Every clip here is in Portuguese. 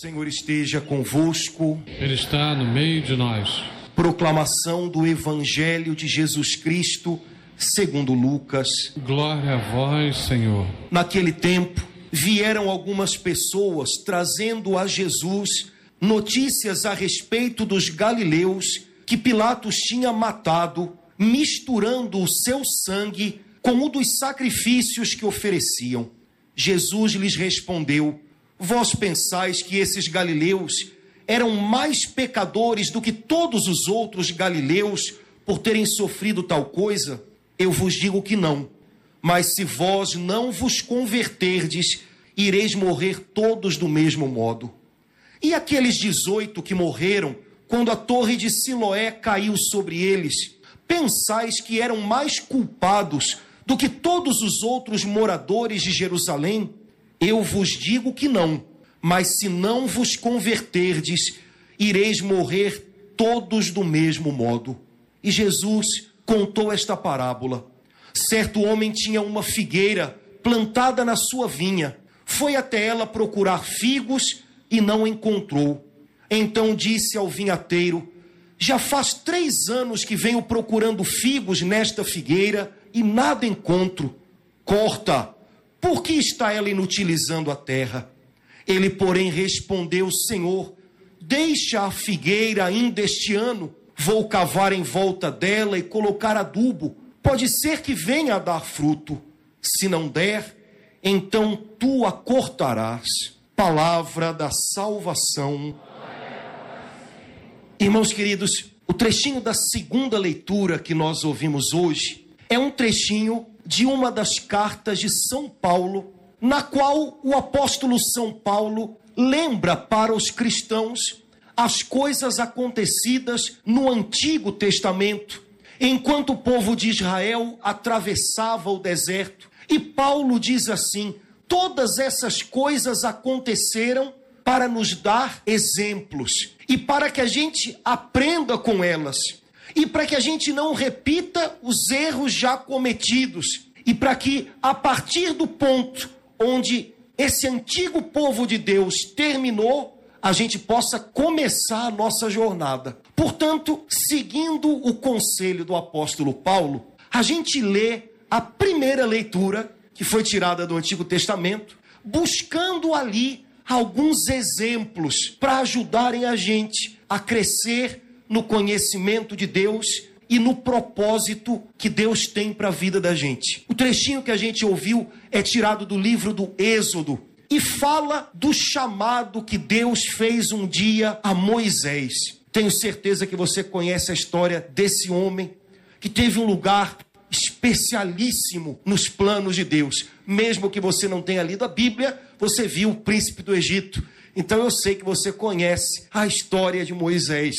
Senhor esteja convosco. Ele está no meio de nós. Proclamação do Evangelho de Jesus Cristo, segundo Lucas. Glória a vós, Senhor. Naquele tempo, vieram algumas pessoas trazendo a Jesus notícias a respeito dos galileus que Pilatos tinha matado, misturando o seu sangue com o dos sacrifícios que ofereciam. Jesus lhes respondeu: Vós pensais que esses galileus eram mais pecadores do que todos os outros galileus por terem sofrido tal coisa? Eu vos digo que não. Mas se vós não vos converterdes, ireis morrer todos do mesmo modo. E aqueles dezoito que morreram quando a torre de Siloé caiu sobre eles, pensais que eram mais culpados do que todos os outros moradores de Jerusalém? Eu vos digo que não, mas se não vos converterdes, ireis morrer todos do mesmo modo. E Jesus contou esta parábola. Certo homem tinha uma figueira plantada na sua vinha. Foi até ela procurar figos e não encontrou. Então disse ao vinhateiro: Já faz três anos que venho procurando figos nesta figueira e nada encontro. Corta por que está ela inutilizando a terra? Ele, porém, respondeu: Senhor, deixa a figueira ainda este ano. Vou cavar em volta dela e colocar adubo. Pode ser que venha a dar fruto. Se não der, então tu a cortarás. Palavra da salvação. Irmãos queridos, o trechinho da segunda leitura que nós ouvimos hoje é um trechinho de uma das cartas de São Paulo, na qual o apóstolo São Paulo lembra para os cristãos as coisas acontecidas no Antigo Testamento, enquanto o povo de Israel atravessava o deserto. E Paulo diz assim: todas essas coisas aconteceram para nos dar exemplos e para que a gente aprenda com elas e para que a gente não repita os erros já cometidos e para que a partir do ponto onde esse antigo povo de Deus terminou, a gente possa começar a nossa jornada. Portanto, seguindo o conselho do apóstolo Paulo, a gente lê a primeira leitura que foi tirada do Antigo Testamento, buscando ali alguns exemplos para ajudarem a gente a crescer no conhecimento de Deus e no propósito que Deus tem para a vida da gente. O trechinho que a gente ouviu é tirado do livro do Êxodo e fala do chamado que Deus fez um dia a Moisés. Tenho certeza que você conhece a história desse homem que teve um lugar especialíssimo nos planos de Deus. Mesmo que você não tenha lido a Bíblia, você viu o príncipe do Egito. Então eu sei que você conhece a história de Moisés.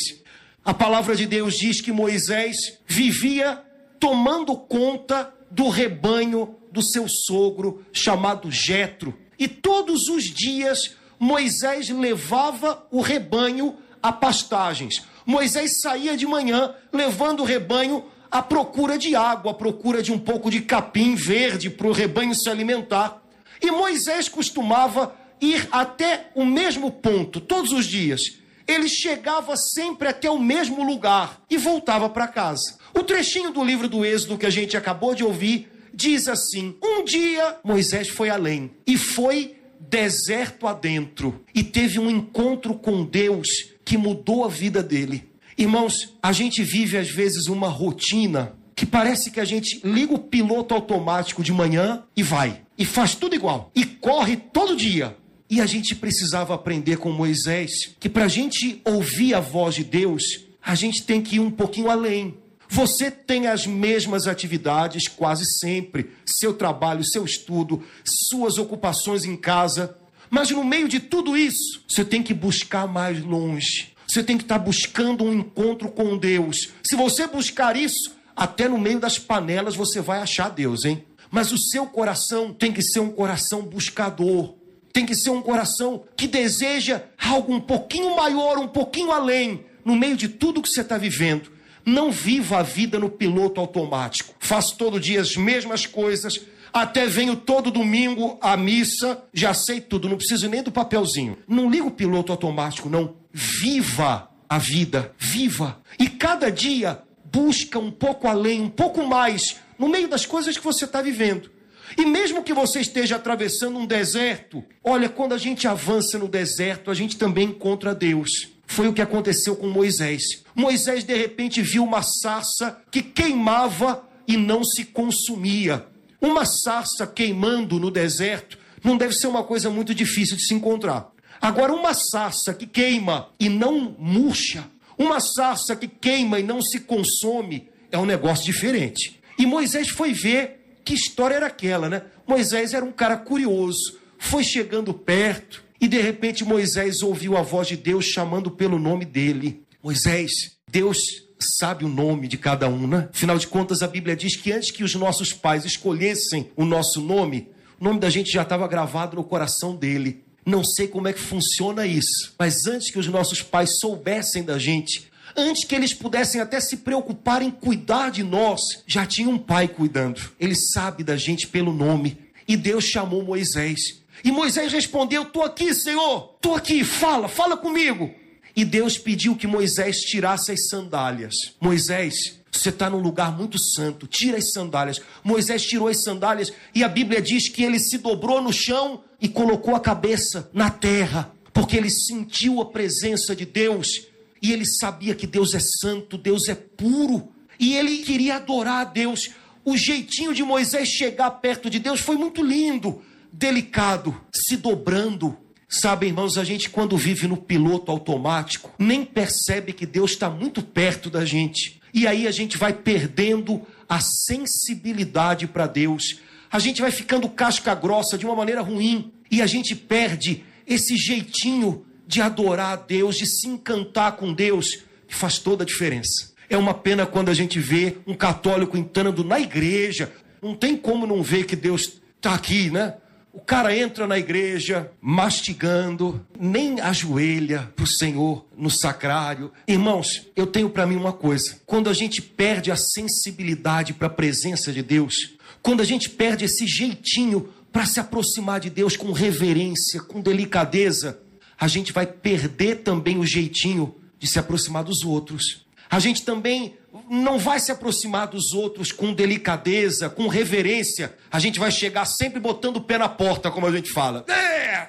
A palavra de Deus diz que Moisés vivia tomando conta do rebanho do seu sogro chamado Jetro. E todos os dias Moisés levava o rebanho a pastagens. Moisés saía de manhã levando o rebanho à procura de água, à procura de um pouco de capim verde para o rebanho se alimentar. E Moisés costumava ir até o mesmo ponto todos os dias ele chegava sempre até o mesmo lugar e voltava para casa. O trechinho do livro do Êxodo que a gente acabou de ouvir diz assim: Um dia Moisés foi além e foi deserto adentro e teve um encontro com Deus que mudou a vida dele. Irmãos, a gente vive às vezes uma rotina que parece que a gente liga o piloto automático de manhã e vai. E faz tudo igual. E corre todo dia. E a gente precisava aprender com Moisés que para a gente ouvir a voz de Deus, a gente tem que ir um pouquinho além. Você tem as mesmas atividades quase sempre, seu trabalho, seu estudo, suas ocupações em casa, mas no meio de tudo isso, você tem que buscar mais longe. Você tem que estar buscando um encontro com Deus. Se você buscar isso, até no meio das panelas você vai achar Deus, hein? Mas o seu coração tem que ser um coração buscador tem que ser um coração que deseja algo um pouquinho maior, um pouquinho além, no meio de tudo que você está vivendo. Não viva a vida no piloto automático. Faço todo dia as mesmas coisas. Até venho todo domingo à missa, já sei tudo, não preciso nem do papelzinho. Não liga o piloto automático, não. Viva a vida, viva. E cada dia busca um pouco além, um pouco mais, no meio das coisas que você está vivendo. E mesmo que você esteja atravessando um deserto, olha, quando a gente avança no deserto, a gente também encontra Deus. Foi o que aconteceu com Moisés. Moisés de repente viu uma sarça que queimava e não se consumia. Uma sarça queimando no deserto não deve ser uma coisa muito difícil de se encontrar. Agora, uma sarça que queima e não murcha, uma sarça que queima e não se consome, é um negócio diferente. E Moisés foi ver que história era aquela, né? Moisés era um cara curioso, foi chegando perto e de repente Moisés ouviu a voz de Deus chamando pelo nome dele. Moisés, Deus sabe o nome de cada um, né? Afinal de contas, a Bíblia diz que antes que os nossos pais escolhessem o nosso nome, o nome da gente já estava gravado no coração dele. Não sei como é que funciona isso, mas antes que os nossos pais soubessem da gente, Antes que eles pudessem até se preocupar em cuidar de nós, já tinha um pai cuidando. Ele sabe da gente pelo nome. E Deus chamou Moisés. E Moisés respondeu: Estou aqui, Senhor. Estou aqui, fala, fala comigo. E Deus pediu que Moisés tirasse as sandálias. Moisés, você está num lugar muito santo, tira as sandálias. Moisés tirou as sandálias e a Bíblia diz que ele se dobrou no chão e colocou a cabeça na terra, porque ele sentiu a presença de Deus e ele sabia que Deus é santo, Deus é puro, e ele queria adorar a Deus. O jeitinho de Moisés chegar perto de Deus foi muito lindo, delicado, se dobrando. Sabe, irmãos, a gente quando vive no piloto automático, nem percebe que Deus está muito perto da gente. E aí a gente vai perdendo a sensibilidade para Deus. A gente vai ficando casca grossa de uma maneira ruim. E a gente perde esse jeitinho de adorar a Deus, de se encantar com Deus, que faz toda a diferença. É uma pena quando a gente vê um católico entrando na igreja. Não tem como não ver que Deus está aqui, né? O cara entra na igreja mastigando, nem ajoelha para o Senhor no sacrário. Irmãos, eu tenho para mim uma coisa: quando a gente perde a sensibilidade para a presença de Deus, quando a gente perde esse jeitinho para se aproximar de Deus com reverência, com delicadeza, a gente vai perder também o jeitinho de se aproximar dos outros. A gente também não vai se aproximar dos outros com delicadeza, com reverência. A gente vai chegar sempre botando o pé na porta, como a gente fala. É!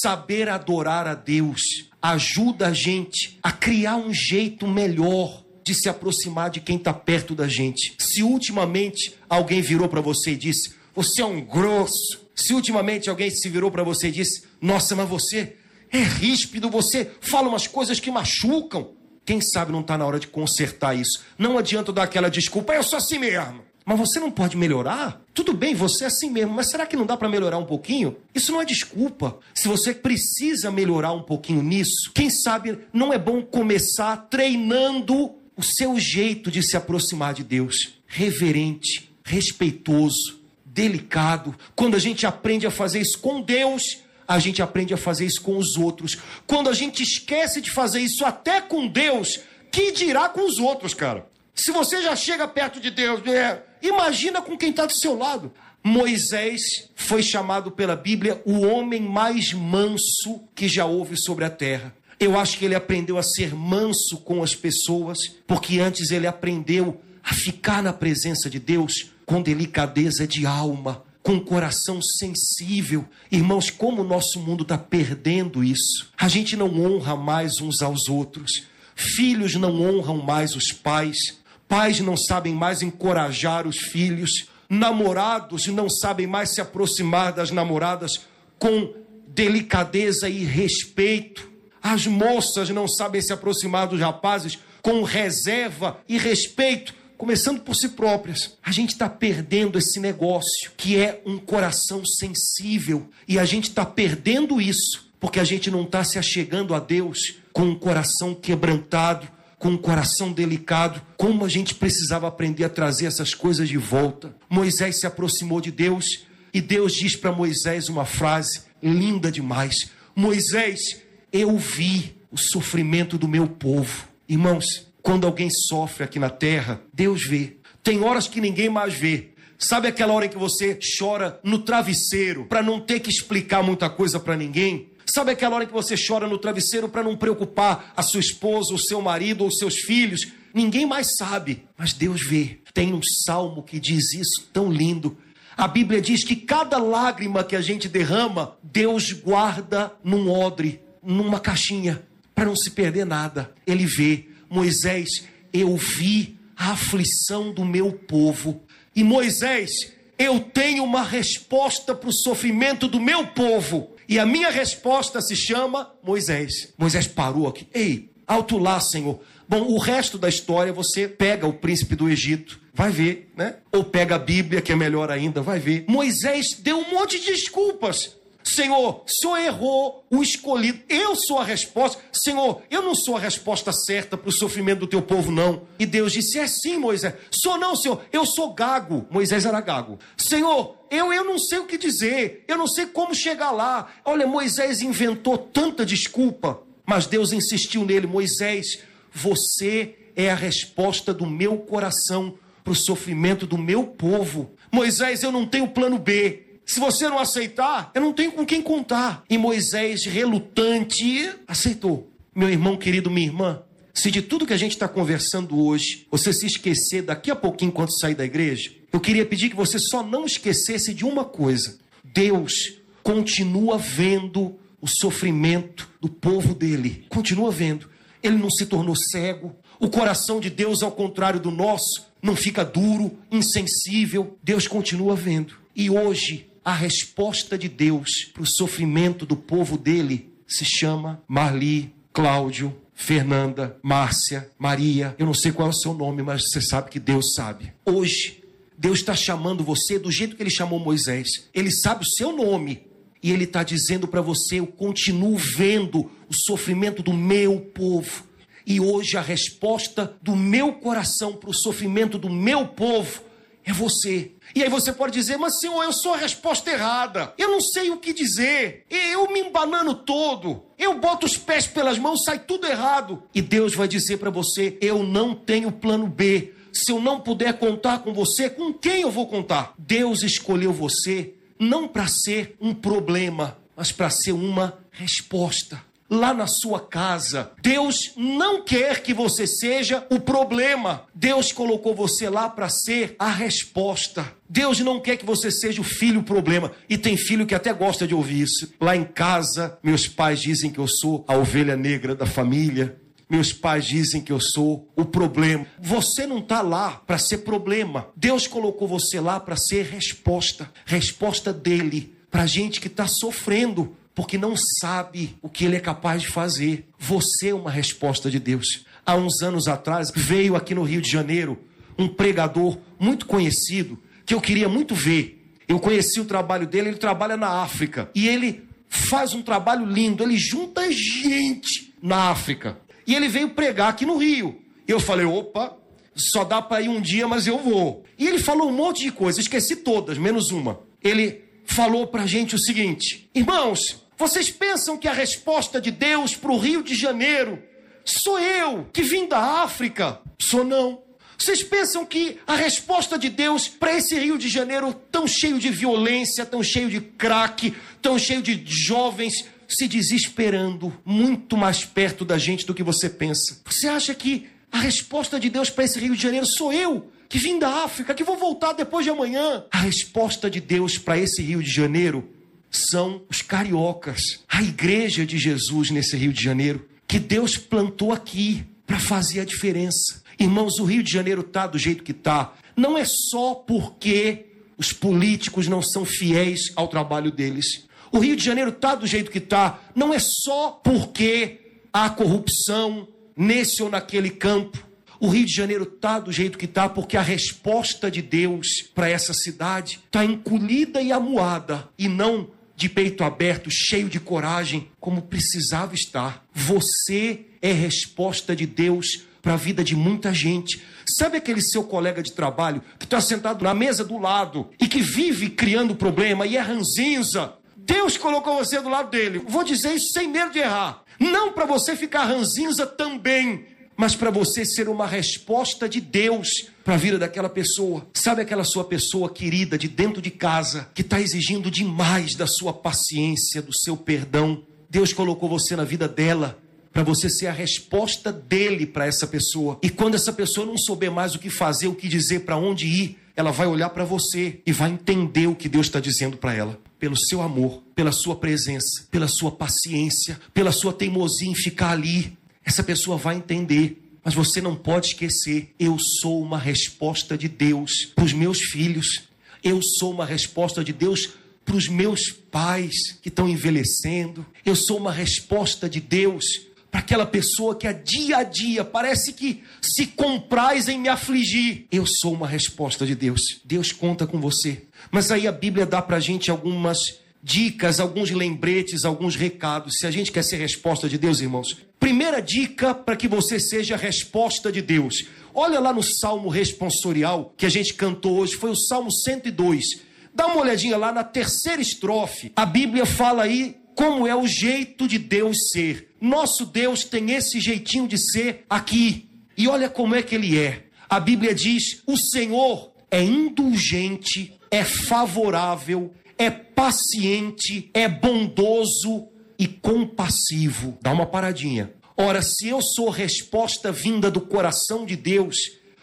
Saber adorar a Deus ajuda a gente a criar um jeito melhor de se aproximar de quem está perto da gente. Se ultimamente alguém virou para você e disse: Você é um grosso. Se ultimamente alguém se virou para você e disse: Nossa, mas você é ríspido, você fala umas coisas que machucam. Quem sabe não está na hora de consertar isso. Não adianta dar aquela desculpa, eu sou assim mesmo. Mas você não pode melhorar? Tudo bem, você é assim mesmo, mas será que não dá para melhorar um pouquinho? Isso não é desculpa. Se você precisa melhorar um pouquinho nisso, quem sabe não é bom começar treinando o seu jeito de se aproximar de Deus. Reverente, respeitoso, delicado. Quando a gente aprende a fazer isso com Deus, a gente aprende a fazer isso com os outros. Quando a gente esquece de fazer isso até com Deus, que dirá com os outros, cara? Se você já chega perto de Deus, é, imagina com quem está do seu lado. Moisés foi chamado pela Bíblia o homem mais manso que já houve sobre a terra. Eu acho que ele aprendeu a ser manso com as pessoas, porque antes ele aprendeu a ficar na presença de Deus com delicadeza de alma, com um coração sensível. Irmãos, como o nosso mundo está perdendo isso. A gente não honra mais uns aos outros. Filhos não honram mais os pais. Pais não sabem mais encorajar os filhos. Namorados não sabem mais se aproximar das namoradas com delicadeza e respeito. As moças não sabem se aproximar dos rapazes com reserva e respeito começando por si próprias. A gente está perdendo esse negócio que é um coração sensível e a gente está perdendo isso porque a gente não está se achegando a Deus com um coração quebrantado, com um coração delicado. Como a gente precisava aprender a trazer essas coisas de volta. Moisés se aproximou de Deus e Deus diz para Moisés uma frase linda demais: Moisés, eu vi o sofrimento do meu povo. Irmãos, Quando alguém sofre aqui na terra, Deus vê. Tem horas que ninguém mais vê. Sabe aquela hora em que você chora no travesseiro para não ter que explicar muita coisa para ninguém? Sabe aquela hora em que você chora no travesseiro para não preocupar a sua esposa, o seu marido ou seus filhos? Ninguém mais sabe, mas Deus vê. Tem um salmo que diz isso tão lindo. A Bíblia diz que cada lágrima que a gente derrama, Deus guarda num odre, numa caixinha, para não se perder nada. Ele vê. Moisés, eu vi a aflição do meu povo. E Moisés, eu tenho uma resposta para o sofrimento do meu povo. E a minha resposta se chama Moisés. Moisés parou aqui. Ei, alto lá, Senhor. Bom, o resto da história você pega o príncipe do Egito, vai ver, né? Ou pega a Bíblia, que é melhor ainda, vai ver. Moisés deu um monte de desculpas. Senhor, o senhor errou o escolhido. Eu sou a resposta. Senhor, eu não sou a resposta certa para o sofrimento do teu povo, não. E Deus disse: É sim, Moisés. Sou não, Senhor. Eu sou gago. Moisés era gago. Senhor, eu, eu não sei o que dizer. Eu não sei como chegar lá. Olha, Moisés inventou tanta desculpa. Mas Deus insistiu nele: Moisés, você é a resposta do meu coração para o sofrimento do meu povo. Moisés, eu não tenho plano B. Se você não aceitar, eu não tenho com quem contar. E Moisés, relutante, aceitou. Meu irmão querido, minha irmã, se de tudo que a gente está conversando hoje, você se esquecer daqui a pouquinho, quando sair da igreja, eu queria pedir que você só não esquecesse de uma coisa: Deus continua vendo o sofrimento do povo dele. Continua vendo ele não se tornou cego. O coração de Deus, ao contrário do nosso, não fica duro, insensível. Deus continua vendo. E hoje, a resposta de Deus para o sofrimento do povo dele se chama Marli, Cláudio, Fernanda, Márcia, Maria. Eu não sei qual é o seu nome, mas você sabe que Deus sabe. Hoje, Deus está chamando você do jeito que ele chamou Moisés. Ele sabe o seu nome. E ele está dizendo para você: eu continuo vendo o sofrimento do meu povo. E hoje a resposta do meu coração para o sofrimento do meu povo é você. E aí você pode dizer, mas senhor, eu sou a resposta errada. Eu não sei o que dizer. Eu me embanano todo. Eu boto os pés pelas mãos, sai tudo errado. E Deus vai dizer para você: eu não tenho plano B. Se eu não puder contar com você, com quem eu vou contar? Deus escolheu você não para ser um problema, mas para ser uma resposta. Lá na sua casa, Deus não quer que você seja o problema. Deus colocou você lá para ser a resposta. Deus não quer que você seja o filho problema. E tem filho que até gosta de ouvir isso. Lá em casa, meus pais dizem que eu sou a ovelha negra da família. Meus pais dizem que eu sou o problema. Você não está lá para ser problema. Deus colocou você lá para ser resposta. Resposta dele para gente que está sofrendo porque não sabe o que ele é capaz de fazer. Você é uma resposta de Deus. Há uns anos atrás veio aqui no Rio de Janeiro um pregador muito conhecido que eu queria muito ver. Eu conheci o trabalho dele, ele trabalha na África e ele faz um trabalho lindo, ele junta gente na África. E ele veio pregar aqui no Rio. Eu falei, opa, só dá para ir um dia, mas eu vou. E ele falou um monte de coisas, esqueci todas, menos uma. Ele falou para a gente o seguinte: irmãos, vocês pensam que a resposta de Deus para o Rio de Janeiro sou eu que vim da África? Sou não. Vocês pensam que a resposta de Deus para esse Rio de Janeiro tão cheio de violência, tão cheio de crack, tão cheio de jovens se desesperando muito mais perto da gente do que você pensa. Você acha que a resposta de Deus para esse Rio de Janeiro sou eu, que vim da África, que vou voltar depois de amanhã? A resposta de Deus para esse Rio de Janeiro são os cariocas, a igreja de Jesus nesse Rio de Janeiro, que Deus plantou aqui para fazer a diferença. Irmãos, o Rio de Janeiro está do jeito que está, não é só porque os políticos não são fiéis ao trabalho deles. O Rio de Janeiro está do jeito que está, não é só porque há corrupção nesse ou naquele campo. O Rio de Janeiro está do jeito que está porque a resposta de Deus para essa cidade está encolhida e amuada e não de peito aberto, cheio de coragem, como precisava estar. Você é resposta de Deus para a vida de muita gente. Sabe aquele seu colega de trabalho que está sentado na mesa do lado e que vive criando problema e é ranzinza Deus colocou você do lado dele. Vou dizer isso sem medo de errar. Não para você ficar ranzinza também, mas para você ser uma resposta de Deus para a vida daquela pessoa. Sabe aquela sua pessoa querida de dentro de casa que está exigindo demais da sua paciência, do seu perdão? Deus colocou você na vida dela para você ser a resposta dele para essa pessoa. E quando essa pessoa não souber mais o que fazer, o que dizer, para onde ir, ela vai olhar para você e vai entender o que Deus está dizendo para ela. Pelo seu amor, pela sua presença, pela sua paciência, pela sua teimosia em ficar ali, essa pessoa vai entender. Mas você não pode esquecer: eu sou uma resposta de Deus para os meus filhos. Eu sou uma resposta de Deus para os meus pais que estão envelhecendo. Eu sou uma resposta de Deus para aquela pessoa que a dia a dia parece que se compraz em me afligir. Eu sou uma resposta de Deus. Deus conta com você. Mas aí a Bíblia dá para a gente algumas dicas, alguns lembretes, alguns recados. Se a gente quer ser resposta de Deus, irmãos. Primeira dica para que você seja resposta de Deus. Olha lá no Salmo responsorial que a gente cantou hoje, foi o Salmo 102. Dá uma olhadinha lá na terceira estrofe. A Bíblia fala aí como é o jeito de Deus ser. Nosso Deus tem esse jeitinho de ser aqui. E olha como é que ele é. A Bíblia diz: o Senhor é indulgente, é favorável, é paciente, é bondoso e compassivo. Dá uma paradinha. Ora, se eu sou resposta vinda do coração de Deus,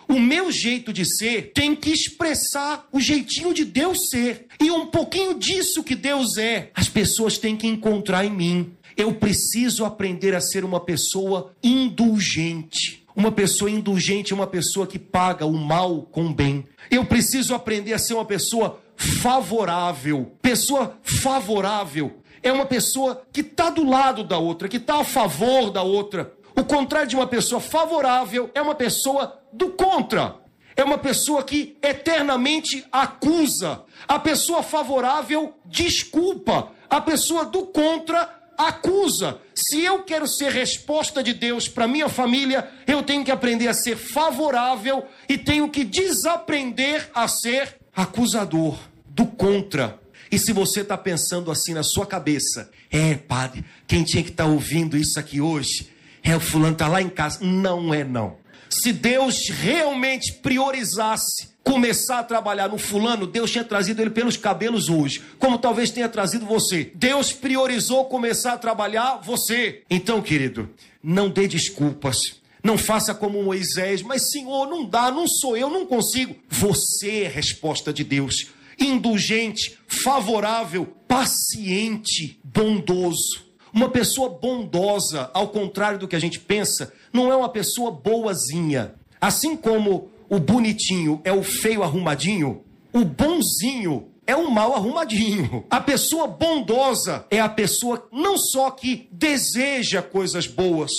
o meu jeito de ser tem que expressar o jeitinho de Deus ser. E um pouquinho disso que Deus é, as pessoas têm que encontrar em mim. Eu preciso aprender a ser uma pessoa indulgente. Uma pessoa indulgente é uma pessoa que paga o mal com o bem. Eu preciso aprender a ser uma pessoa favorável. Pessoa favorável é uma pessoa que está do lado da outra, que está a favor da outra. O contrário de uma pessoa favorável é uma pessoa do contra. É uma pessoa que eternamente acusa. A pessoa favorável desculpa. A pessoa do contra acusa. Se eu quero ser resposta de Deus para minha família, eu tenho que aprender a ser favorável e tenho que desaprender a ser acusador do contra. E se você está pensando assim na sua cabeça, é, padre, quem tinha que estar tá ouvindo isso aqui hoje é o fulano está lá em casa. Não é não. Se Deus realmente priorizasse começar a trabalhar no fulano, Deus tinha trazido ele pelos cabelos hoje, como talvez tenha trazido você. Deus priorizou começar a trabalhar você. Então, querido, não dê desculpas. Não faça como Moisés, mas Senhor, não dá, não sou eu, não consigo. Você é a resposta de Deus. Indulgente, favorável, paciente, bondoso. Uma pessoa bondosa, ao contrário do que a gente pensa, não é uma pessoa boazinha. Assim como o bonitinho é o feio arrumadinho, o bonzinho é o mal arrumadinho. A pessoa bondosa é a pessoa não só que deseja coisas boas,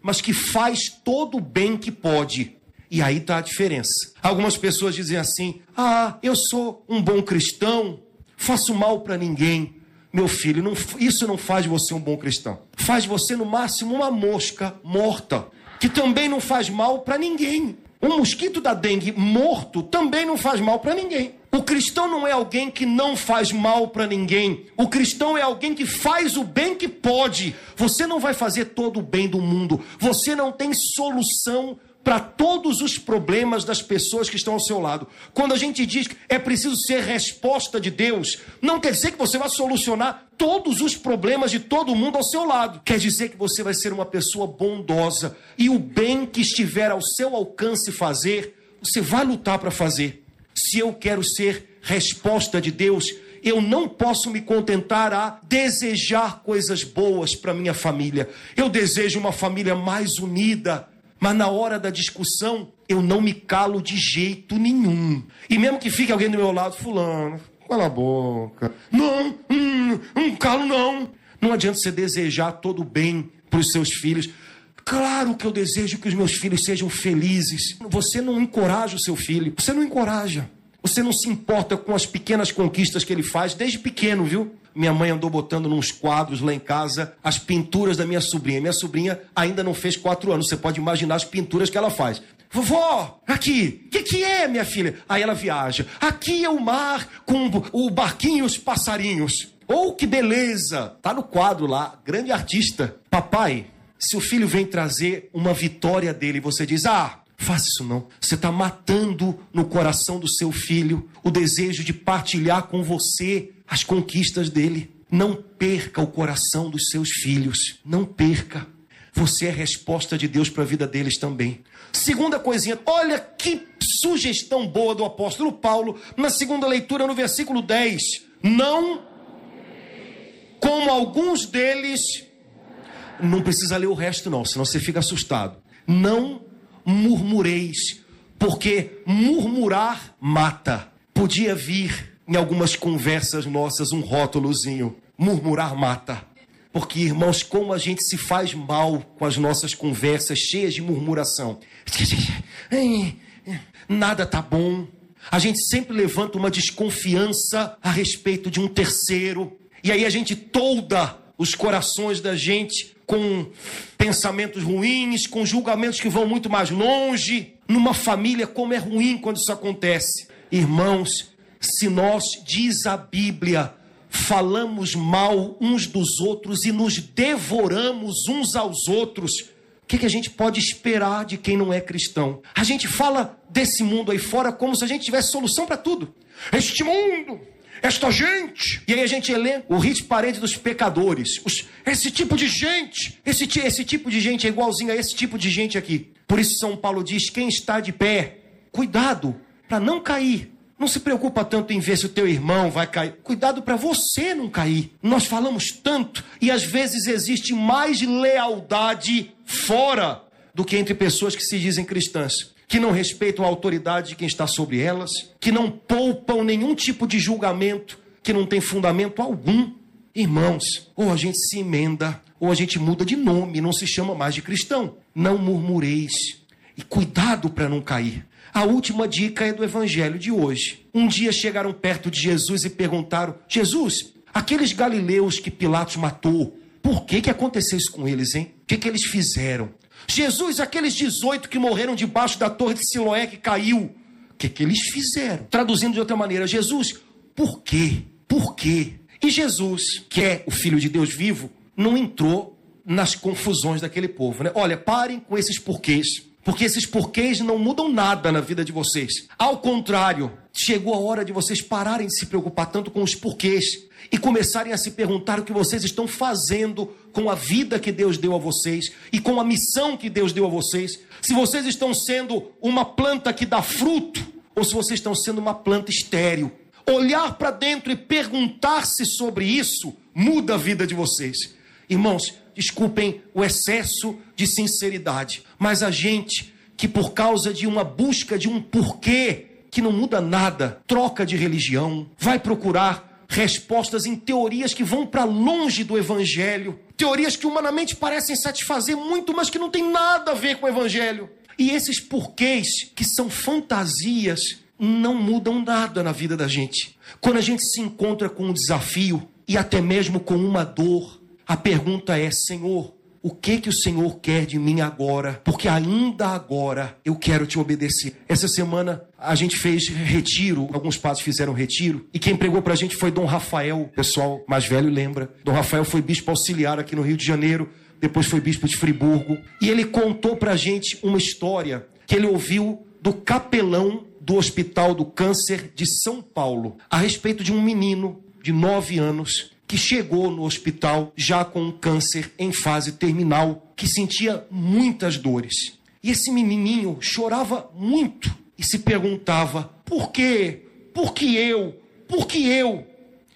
mas que faz todo o bem que pode. E aí está a diferença. Algumas pessoas dizem assim: ah, eu sou um bom cristão, faço mal para ninguém. Meu filho, não, isso não faz de você um bom cristão. Faz de você, no máximo, uma mosca morta, que também não faz mal para ninguém. Um mosquito da dengue morto também não faz mal para ninguém. O cristão não é alguém que não faz mal para ninguém. O cristão é alguém que faz o bem que pode. Você não vai fazer todo o bem do mundo. Você não tem solução para todos os problemas das pessoas que estão ao seu lado. Quando a gente diz que é preciso ser resposta de Deus, não quer dizer que você vai solucionar todos os problemas de todo mundo ao seu lado. Quer dizer que você vai ser uma pessoa bondosa e o bem que estiver ao seu alcance fazer, você vai lutar para fazer. Se eu quero ser resposta de Deus, eu não posso me contentar a desejar coisas boas para minha família. Eu desejo uma família mais unida, mas na hora da discussão, eu não me calo de jeito nenhum. E mesmo que fique alguém do meu lado, fulano, cala a boca. Não, hum, não calo não. Não adianta você desejar todo o bem para os seus filhos. Claro que eu desejo que os meus filhos sejam felizes. Você não encoraja o seu filho. Você não encoraja. Você não se importa com as pequenas conquistas que ele faz desde pequeno, viu? Minha mãe andou botando nos quadros lá em casa as pinturas da minha sobrinha. Minha sobrinha ainda não fez quatro anos. Você pode imaginar as pinturas que ela faz. Vovó, aqui, o que, que é, minha filha? Aí ela viaja. Aqui é o mar com o barquinho e os passarinhos. Oh, que beleza! Tá no quadro lá, grande artista. Papai, Se o filho vem trazer uma vitória dele, você diz: Ah, faça isso não. Você está matando no coração do seu filho o desejo de partilhar com você as conquistas dele. Não perca o coração dos seus filhos. Não perca. Você é resposta de Deus para a vida deles também. Segunda coisinha, olha que sugestão boa do apóstolo Paulo na segunda leitura, no versículo 10. Não como alguns deles. Não precisa ler o resto, não, senão você fica assustado. Não murmureis, porque murmurar mata. Podia vir em algumas conversas nossas um rótulozinho: murmurar mata. Porque, irmãos, como a gente se faz mal com as nossas conversas cheias de murmuração. Nada tá bom. A gente sempre levanta uma desconfiança a respeito de um terceiro. E aí a gente tolda os corações da gente com pensamentos ruins, com julgamentos que vão muito mais longe. Numa família, como é ruim quando isso acontece. Irmãos, se nós, diz a Bíblia, falamos mal uns dos outros e nos devoramos uns aos outros, o que, que, a gente pode esperar de quem não é cristão? A gente fala desse mundo aí fora como se a gente tivesse solução para tudo. Este mundo, esta gente. E aí a gente lê o hit parente dos pecadores. Os, esse tipo de gente, esse, esse tipo de gente é igualzinho a esse tipo de gente aqui. Por isso São Paulo diz: quem está de pé, cuidado para não cair. Não se preocupa tanto em ver se o teu irmão vai cair. Cuidado para você não cair. Nós falamos tanto e às vezes existe mais lealdade fora do que entre pessoas que se dizem cristãs, que não respeitam a autoridade de quem está sobre elas, que não poupam nenhum tipo de julgamento, que não tem fundamento algum. Irmãos, ou a gente se emenda, ou a gente muda de nome, não se chama mais de cristão. Não murmureis. E cuidado para não cair. A última dica é do evangelho de hoje. Um dia chegaram perto de Jesus e perguntaram: Jesus, aqueles galileus que Pilatos matou, por que, que aconteceu isso com eles, hein? O que, que eles fizeram? Jesus, aqueles 18 que morreram debaixo da torre de Siloé que caiu, o que, que eles fizeram? Traduzindo de outra maneira, Jesus, por quê? Por quê? E Jesus, que é o Filho de Deus vivo, não entrou nas confusões daquele povo, né? Olha, parem com esses porquês. Porque esses porquês não mudam nada na vida de vocês. Ao contrário, chegou a hora de vocês pararem de se preocupar tanto com os porquês e começarem a se perguntar o que vocês estão fazendo com a vida que Deus deu a vocês e com a missão que Deus deu a vocês. Se vocês estão sendo uma planta que dá fruto ou se vocês estão sendo uma planta estéril. Olhar para dentro e perguntar-se sobre isso muda a vida de vocês. Irmãos, desculpem o excesso de sinceridade, mas a gente que por causa de uma busca de um porquê que não muda nada, troca de religião, vai procurar respostas em teorias que vão para longe do evangelho, teorias que humanamente parecem satisfazer muito, mas que não tem nada a ver com o evangelho. E esses porquês que são fantasias não mudam nada na vida da gente. Quando a gente se encontra com um desafio e até mesmo com uma dor, a pergunta é: Senhor, o que que o Senhor quer de mim agora? Porque ainda agora eu quero te obedecer. Essa semana a gente fez retiro, alguns padres fizeram retiro, e quem pregou pra gente foi Dom Rafael, pessoal mais velho lembra. Dom Rafael foi bispo auxiliar aqui no Rio de Janeiro, depois foi bispo de Friburgo, e ele contou pra gente uma história que ele ouviu do capelão do Hospital do Câncer de São Paulo, a respeito de um menino de nove anos que chegou no hospital já com um câncer em fase terminal, que sentia muitas dores. E esse menininho chorava muito e se perguntava: por quê? Por que eu? Por que eu?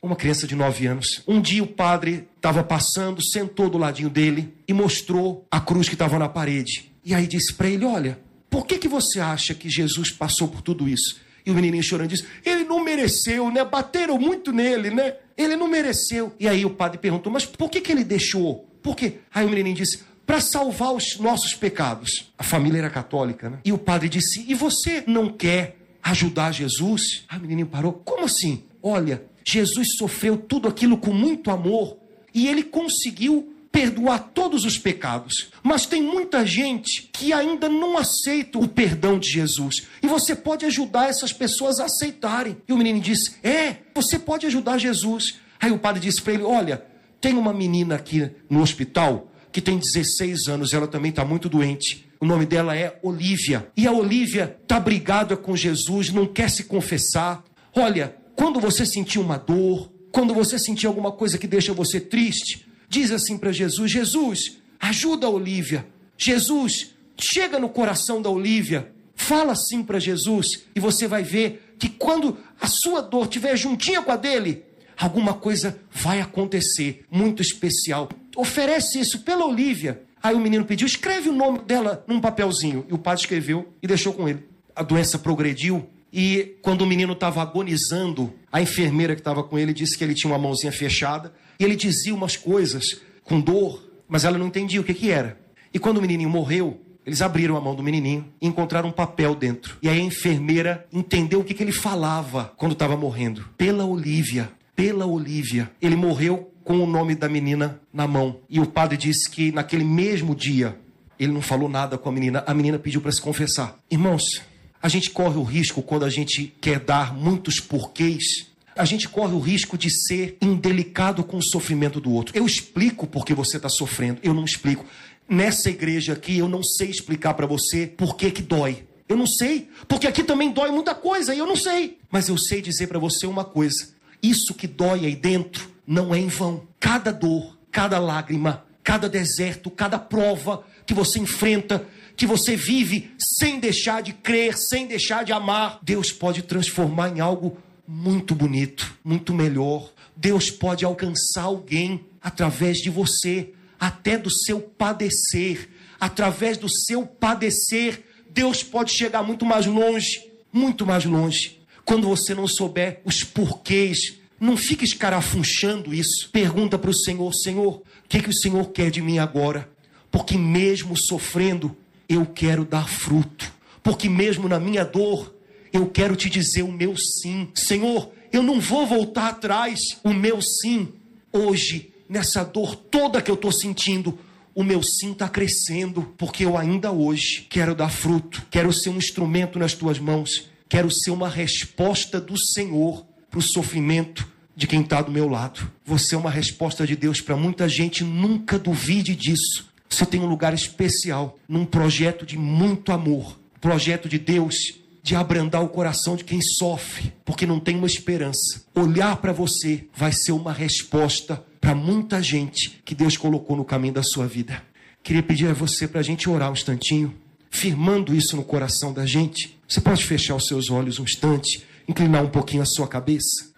Uma criança de nove anos. Um dia o padre estava passando, sentou do ladinho dele e mostrou a cruz que estava na parede. E aí disse para ele: Olha, por que, que você acha que Jesus passou por tudo isso? E o menininho chorando disse: Ele não mereceu, né? Bateram muito nele, né? Ele não mereceu. E aí o padre perguntou: Mas por que, que ele deixou? Por quê? Aí o menininho disse: Para salvar os nossos pecados. A família era católica, né? E o padre disse: E você não quer ajudar Jesus? Aí o menininho parou: Como assim? Olha, Jesus sofreu tudo aquilo com muito amor e ele conseguiu perdoar todos os pecados. Mas tem muita gente que ainda não aceita o perdão de Jesus. E você pode ajudar essas pessoas a aceitarem. E o menino disse: É, você pode ajudar Jesus. Aí o padre disse para ele: Olha, tem uma menina aqui no hospital, que tem 16 anos, ela também está muito doente. O nome dela é Olívia. E a Olívia está brigada com Jesus, não quer se confessar. Olha, quando você sentir uma dor, quando você sentir alguma coisa que deixa você triste, diz assim para Jesus: Jesus, ajuda a Olívia. Jesus, chega no coração da Olívia. Fala assim para Jesus e você vai ver que quando a sua dor estiver juntinha com a dele, alguma coisa vai acontecer muito especial. Oferece isso pela Olívia. Aí o menino pediu: escreve o nome dela num papelzinho. E o padre escreveu e deixou com ele. A doença progrediu. E quando o menino estava agonizando, a enfermeira que estava com ele disse que ele tinha uma mãozinha fechada. E ele dizia umas coisas com dor, mas ela não entendia o que, que era. E quando o menininho morreu, eles abriram a mão do menininho e encontraram um papel dentro. E aí a enfermeira entendeu o que, que ele falava quando estava morrendo. Pela Olívia, pela Olívia. Ele morreu com o nome da menina na mão. E o padre disse que naquele mesmo dia ele não falou nada com a menina. A menina pediu para se confessar. Irmãos, a gente corre o risco quando a gente quer dar muitos porquês. A gente corre o risco de ser indelicado com o sofrimento do outro. Eu explico porque você está sofrendo, eu não explico. Nessa igreja aqui, eu não sei explicar para você por que, que dói. Eu não sei, porque aqui também dói muita coisa e eu não sei. Mas eu sei dizer para você uma coisa: isso que dói aí dentro não é em vão. Cada dor, cada lágrima, cada deserto, cada prova que você enfrenta, que você vive sem deixar de crer, sem deixar de amar, Deus pode transformar em algo muito bonito, muito melhor. Deus pode alcançar alguém através de você, até do seu padecer. Através do seu padecer, Deus pode chegar muito mais longe, muito mais longe. Quando você não souber os porquês, não fique escarafunchando isso. Pergunta para o Senhor: Senhor, o que, que o Senhor quer de mim agora? Porque mesmo sofrendo, eu quero dar fruto. Porque mesmo na minha dor, eu quero te dizer o meu sim. Senhor, eu não vou voltar atrás. O meu sim, hoje, nessa dor toda que eu estou sentindo, o meu sim está crescendo, porque eu ainda hoje quero dar fruto, quero ser um instrumento nas tuas mãos Quero ser uma resposta do Senhor para o sofrimento de quem está do meu lado. Você é uma resposta de Deus para muita gente, nunca duvide disso. Você tem um lugar especial num projeto de muito amor projeto de Deus de abrandar o coração de quem sofre, porque não tem uma esperança. Olhar para você vai ser uma resposta para muita gente que Deus colocou no caminho da sua vida. Queria pedir a você para a gente orar um instantinho firmando isso no coração da gente, você pode fechar os seus olhos um instante, inclinar um pouquinho a sua cabeça?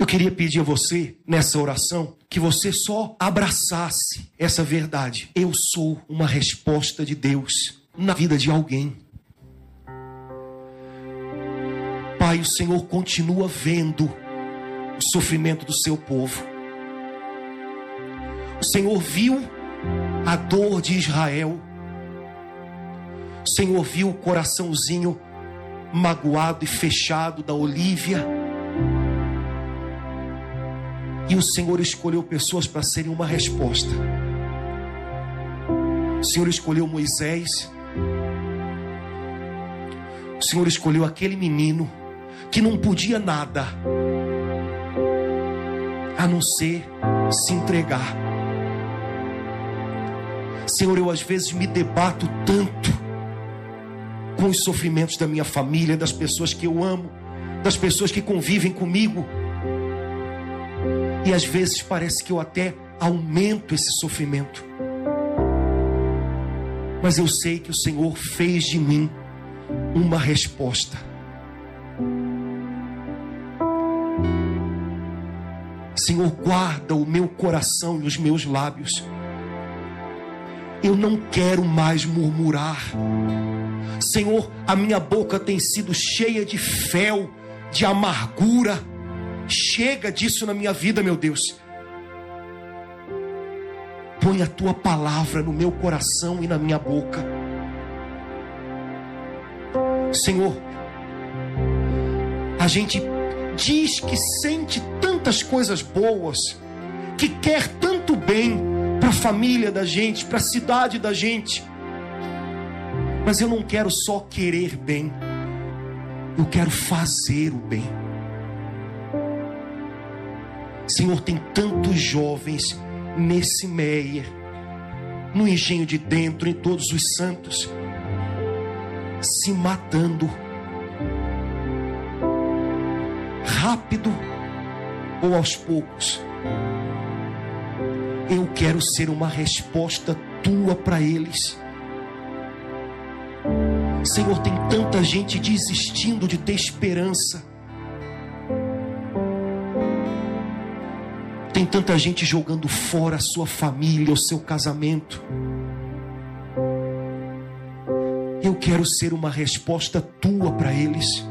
Eu queria pedir a você, nessa oração, que você só abraçasse essa verdade. Eu sou uma resposta de Deus na vida de alguém. Pai, o Senhor continua vendo o sofrimento do seu povo. O Senhor viu a dor de Israel o Senhor viu o coraçãozinho magoado e fechado da Olívia. E o Senhor escolheu pessoas para serem uma resposta. O Senhor escolheu Moisés. O Senhor escolheu aquele menino que não podia nada a não ser se entregar. Senhor, eu às vezes me debato tanto com os sofrimentos da minha família, das pessoas que eu amo, das pessoas que convivem comigo. E às vezes parece que eu até aumento esse sofrimento. Mas eu sei que o Senhor fez de mim uma resposta. Senhor, guarda o meu coração e os meus lábios. Eu não quero mais murmurar. Senhor, a minha boca tem sido cheia de fel, de amargura. Chega disso na minha vida, meu Deus. Põe a tua palavra no meu coração e na minha boca. Senhor, a gente diz que sente tantas coisas boas, que quer tanto bem para a família da gente, para a cidade da gente. Mas eu não quero só querer bem, eu quero fazer o bem. Senhor, tem tantos jovens nesse Meier no engenho de dentro, em todos os santos, se matando. Rápido ou aos poucos. Eu quero ser uma resposta tua para eles. Senhor, tem tanta gente desistindo de ter esperança. Tem tanta gente jogando fora a sua família, o seu casamento. Eu quero ser uma resposta tua para eles.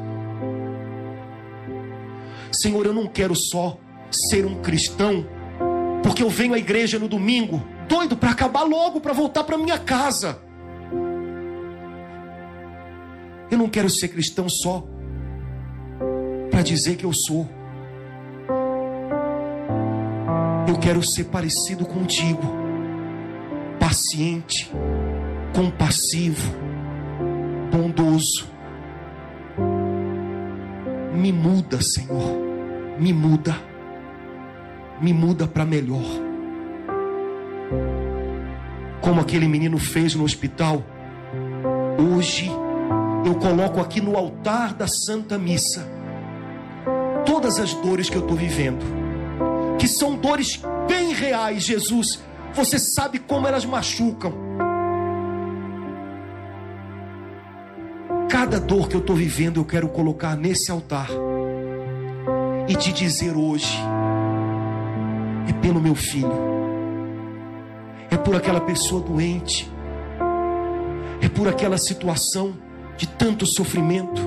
Senhor, eu não quero só ser um cristão, porque eu venho à igreja no domingo, doido para acabar logo, para voltar para minha casa. Eu não quero ser cristão só para dizer que eu sou. Quero ser parecido contigo, paciente, compassivo, bondoso. Me muda, Senhor, me muda, me muda para melhor. Como aquele menino fez no hospital, hoje eu coloco aqui no altar da Santa Missa todas as dores que eu estou vivendo, que são dores bem reais, Jesus. Você sabe como elas machucam. Cada dor que eu estou vivendo, eu quero colocar nesse altar e te dizer hoje: é pelo meu filho, é por aquela pessoa doente, é por aquela situação de tanto sofrimento.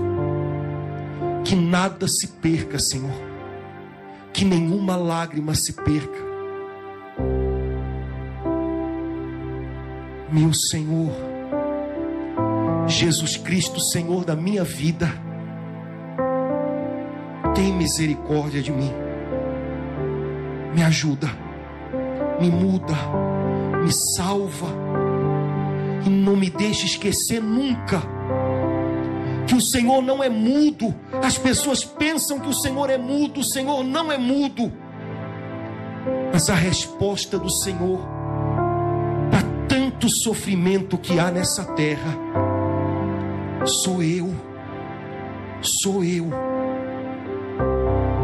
Que nada se perca, Senhor. Que nenhuma lágrima se perca. Meu Senhor, Jesus Cristo, Senhor da minha vida, tem misericórdia de mim. Me ajuda, me muda, me salva e não me deixe esquecer nunca que o Senhor não é mudo. As pessoas pensam que o Senhor é mudo, o Senhor não é mudo. Mas a resposta do Senhor para tanto sofrimento que há nessa terra sou eu. Sou eu.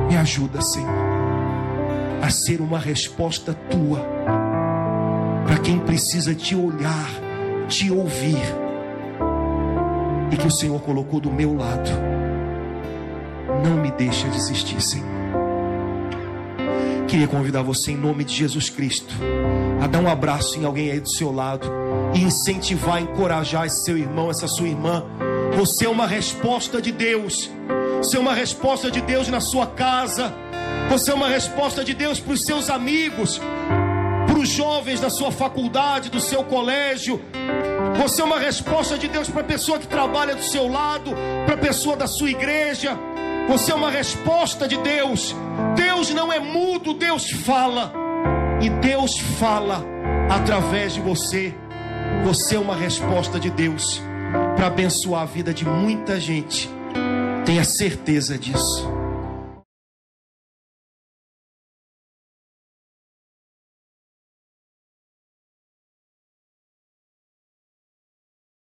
Me ajuda, Senhor, a ser uma resposta tua para quem precisa te olhar, te ouvir e que o Senhor colocou do meu lado. Não me deixa desistir, Senhor. Queria convidar você, em nome de Jesus Cristo, a dar um abraço em alguém aí do seu lado e incentivar, encorajar esse seu irmão, essa sua irmã. Você é uma resposta de Deus. Você é uma resposta de Deus na sua casa. Você é uma resposta de Deus para os seus amigos, para os jovens da sua faculdade, do seu colégio, você é uma resposta de Deus para a pessoa que trabalha do seu lado, para a pessoa da sua igreja. Você é uma resposta de Deus. Deus não é mudo, Deus fala. E Deus fala através de você. Você é uma resposta de Deus para abençoar a vida de muita gente. Tenha certeza disso.